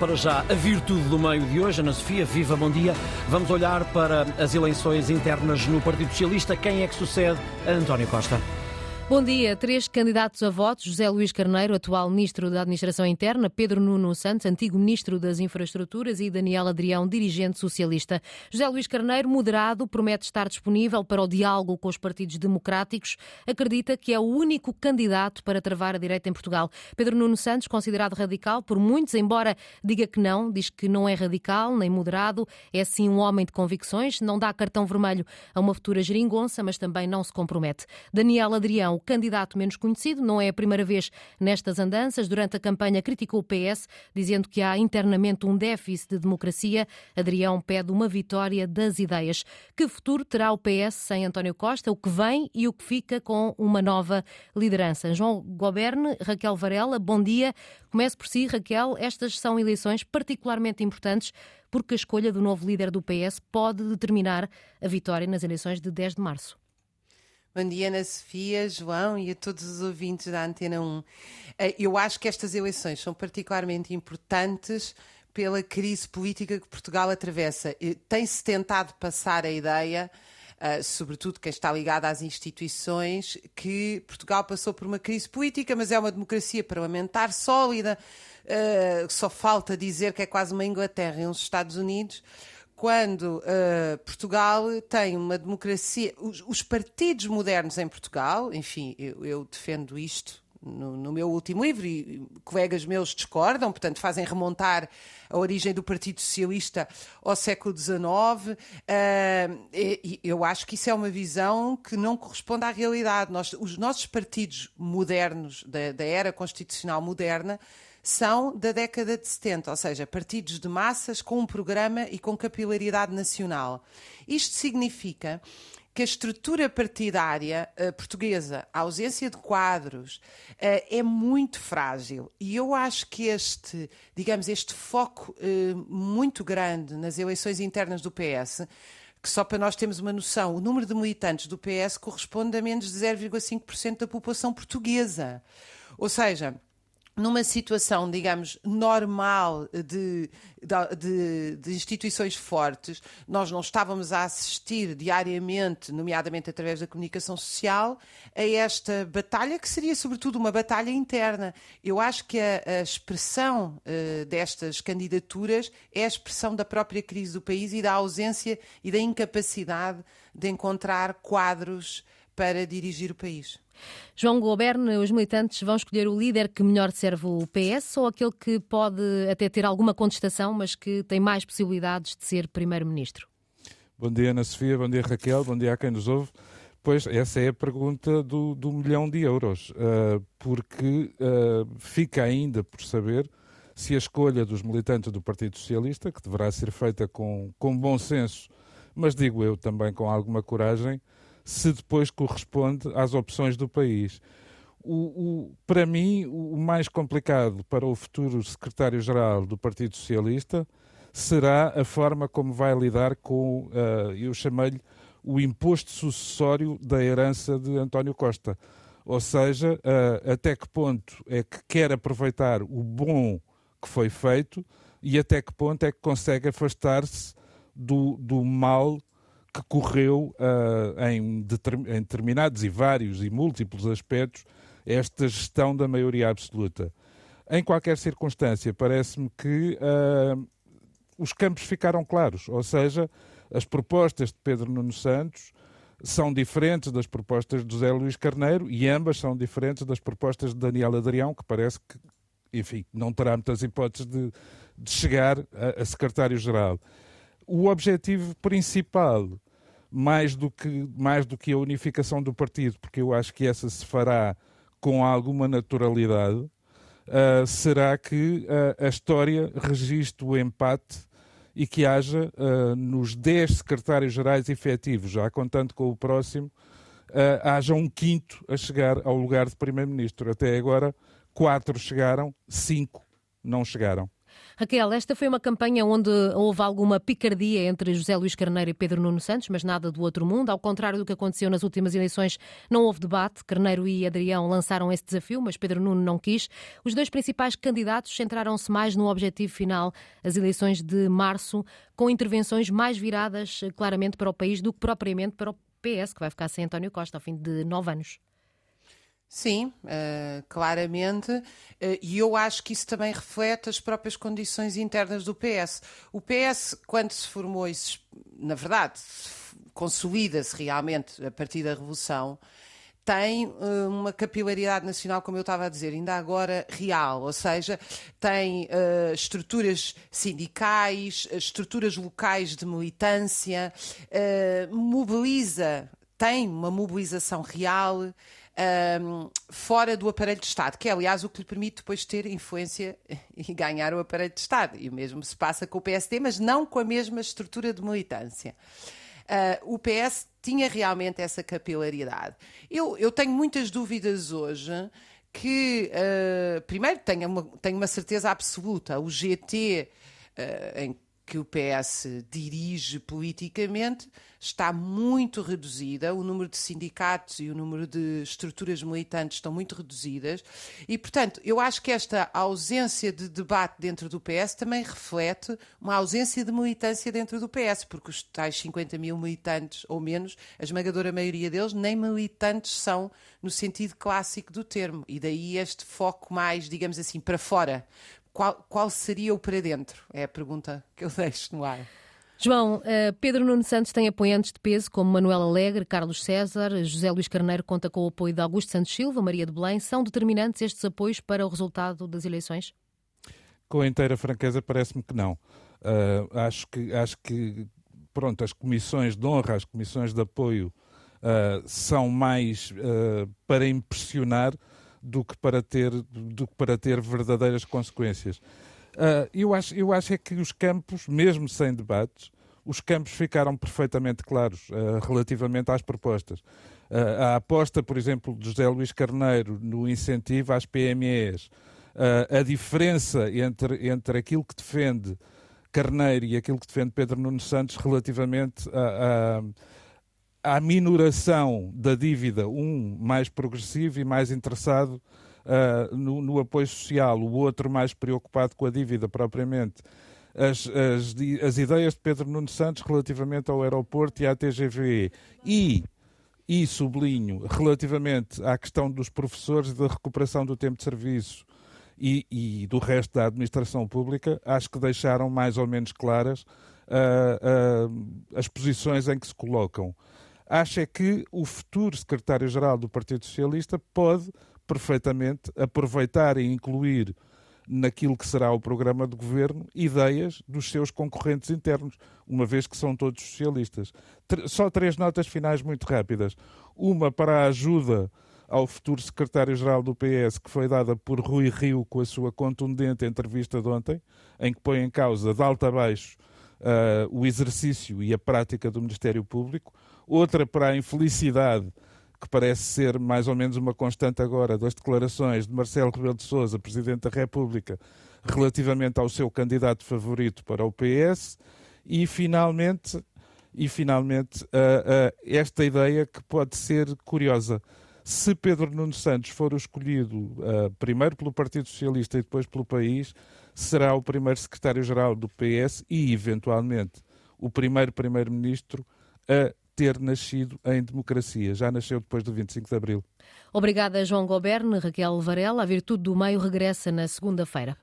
para já a virtude do meio de hoje. Ana Sofia, viva, bom dia. Vamos olhar para as eleições internas no Partido Socialista. Quem é que sucede a António Costa? Bom dia. Três candidatos a votos: José Luís Carneiro, atual Ministro da Administração Interna, Pedro Nuno Santos, antigo Ministro das Infraestruturas e Daniel Adrião, dirigente socialista. José Luís Carneiro, moderado, promete estar disponível para o diálogo com os partidos democráticos. Acredita que é o único candidato para travar a direita em Portugal. Pedro Nuno Santos, considerado radical por muitos, embora diga que não, diz que não é radical nem moderado, é sim um homem de convicções, não dá cartão vermelho a uma futura geringonça, mas também não se compromete. Daniel Adrião, candidato menos conhecido. Não é a primeira vez nestas andanças. Durante a campanha criticou o PS, dizendo que há internamente um déficit de democracia. Adrião pede uma vitória das ideias. Que futuro terá o PS sem António Costa? O que vem e o que fica com uma nova liderança? João Goberne, Raquel Varela, bom dia. Comece por si, Raquel. Estas são eleições particularmente importantes porque a escolha do novo líder do PS pode determinar a vitória nas eleições de 10 de março. Bom dia, Ana Sofia, João e a todos os ouvintes da Antena 1. Eh, eu acho que estas eleições são particularmente importantes pela crise política que Portugal atravessa. Tem-se tentado passar a ideia, eh, sobretudo quem está ligado às instituições, que Portugal passou por uma crise política, mas é uma democracia parlamentar sólida. Eh, só falta dizer que é quase uma Inglaterra e uns Estados Unidos quando uh, Portugal tem uma democracia, os, os, partidos modernos em Portugal, enfim, eu, eu defendo isto no, no, meu último livro e colegas meus discordam, portanto fazem remontar a origem do Partido Socialista ao século XIX. Uh, e, e eu acho que isso é uma visão que não corresponde à realidade. Nós, os nossos partidos modernos, da, da era constitucional moderna, são da década de 70, ou seja, partidos de massas com um programa e com capilaridade nacional. Isto significa que a estrutura partidária uh, portuguesa, a ausência de quadros, uh, é muito frágil. E eu acho que este, digamos, este foco uh, muito grande nas eleições internas do PS, que só para nós termos uma noção, o número de militantes do PS corresponde a menos de 0,5% da população portuguesa. Ou seja, numa situação, digamos, normal de, de, de, instituições fortes, nós não estávamos a assistir diariamente, nomeadamente através da comunicação social, a esta batalha que seria, sobretudo, uma batalha interna. Eu acho que a, a expressão uh, destas candidaturas é a expressão da própria crise do país e da ausência e da incapacidade de encontrar quadros para dirigir o país. João Goberne, os militantes vão escolher o líder que melhor serve o PS ou aquele que pode até ter alguma contestação, mas que tem mais possibilidades de ser primeiro-ministro? Bom dia, Ana Sofia, bom dia, Raquel, bom dia a quem nos ouve. Pois, essa é a pergunta do, do milhão de euros, uh, porque uh, fica ainda por saber se a escolha dos militantes do Partido Socialista, que deverá ser feita com, com bom senso, mas digo eu também com alguma coragem, se depois corresponde às opções do país. O, o, para mim, o mais complicado para o futuro secretário-geral do Partido Socialista será a forma como vai lidar com, uh, eu chamei-lhe, o imposto sucessório da herança de António Costa. Ou seja, uh, até que ponto é que quer aproveitar o bom que foi feito e até que ponto é que consegue afastar-se do, do mal que correu uh, em, em determinados e vários e múltiplos aspectos esta gestão da maioria absoluta. Em qualquer circunstância, parece-me que uh, os campos ficaram claros, ou seja, as propostas de Pedro Nuno Santos são diferentes das propostas de José Luís Carneiro e ambas são diferentes das propostas de Daniel Adrião, que parece que, enfim, não terá muitas hipóteses de, de chegar a, a secretário-geral o objetivo principal, mais do, que, mais do que a unificação do partido, porque eu acho que essa se fará com alguma naturalidade, uh, será que uh, a história registre o empate e que haja uh, nos 10 secretários-gerais efetivos, já contando com o próximo, haja um quinto a chegar ao lugar de primeiro-ministro. Até agora, quatro chegaram, cinco não chegaram. Raquel, esta foi uma campanha onde houve alguma picardia entre José Luís Carneiro e Pedro Nuno Santos, mas nada do outro mundo. Ao contrário do que aconteceu nas últimas eleições, não houve debate. Carneiro e Adrião lançaram esse desafio, mas Pedro Nuno não quis. Os dois principais candidatos centraram-se mais no objetivo final, as eleições de março, com intervenções mais viradas eh, claramente para o país do que propriamente para o PS, que vai ficar sem António Costa ao fim de nove anos. Sim, uh, claramente, uh, e eu acho que isso também reflete as próprias condições internas do PS. O PS, quando se formou, isso, na verdade, consolida-se realmente a partir da Revolução, tem uh, uma capilaridade nacional, como eu estava a dizer, ainda agora real, ou seja, tem uh, estruturas sindicais, estruturas locais de militância, mobiliza, tem uma mobilização real um, fora do aparelho de Estado, que é, aliás, o que lhe permite depois ter influência e ganhar o aparelho de Estado. E o mesmo se passa com o PSD, mas não com a mesma estrutura de militância. Uh, o PS tinha realmente essa capilaridade. Eu, eu tenho muitas dúvidas hoje que, uh, primeiro, tenho uma, tenho uma certeza absoluta, o GT, uh, em que o PS dirige politicamente está muito reduzida, o número de sindicatos e o número de estruturas militantes estão muito reduzidas e, portanto, eu acho que esta ausência de debate dentro do PS também reflete uma ausência de militância dentro do PS, porque os tais 50 mil militantes ou menos, a esmagadora maioria deles, nem militantes são no sentido clássico do termo, e daí este foco mais, digamos assim, para fora qual, qual seria o para dentro? É a pergunta que eu deixo no ar. João, eh, Pedro Nuno Santos tem apoiantes de peso como Manuel Alegre, Carlos César, José Luís Carneiro conta com o apoio de Augusto Santos Silva, Maria de Belém. São determinantes estes apoios para o resultado das eleições? Com a inteira franqueza, parece-me que não. Uh, acho, que, acho que, pronto, as comissões de honra, as comissões de apoio uh, são mais uh, para impressionar do que para ter, do que para ter verdadeiras consequências. Uh, eu, acho, eu acho é que os campos, mesmo sem debates, os campos ficaram perfeitamente claros uh, relativamente às propostas. Uh, a aposta, por exemplo, de José Luís Carneiro no incentivo às PMEs, a diferença entre, entre aquilo que defende Carneiro e aquilo que defende Pedro Nuno Santos relativamente a, a à minoração da dívida, um mais progressivo e mais interessado uh, no, no, apoio social, o outro mais preocupado com a dívida propriamente. As, as, as ideias de Pedro Nuno Santos relativamente ao aeroporto e à TGV e, e sublinho, relativamente à questão dos professores e da recuperação do tempo de serviço e, e do resto da administração pública, acho que deixaram mais ou menos claras uh, uh, as posições em que se colocam acha que o futuro secretário-geral do Partido Socialista pode perfeitamente aproveitar e incluir naquilo que será o programa de governo ideias dos seus concorrentes internos, uma vez que são todos socialistas. Só três notas finais muito rápidas. Uma para a ajuda ao futuro secretário-geral do PS, que foi dada por Rui Rio com a sua contundente entrevista de ontem, em que põe em causa de alto a baixo uh, o exercício e a prática do Ministério Público outra para a infelicidade, que parece ser mais ou menos uma constante agora, das declarações de Marcelo Rebelo de Sousa, Presidente da República, relativamente ao seu candidato favorito para o PS, e finalmente, e finalmente uh, uh, esta ideia que pode ser curiosa. Se Pedro Nuno Santos for o escolhido uh, primeiro pelo Partido Socialista e depois pelo país, será o primeiro secretário-geral do PS e, eventualmente, o primeiro primeiro-ministro a ter nascido em democracia. Já nasceu depois do 25 de abril. Obrigada, João Goberne. Raquel Varela. A Virtude do Meio regressa na segunda-feira.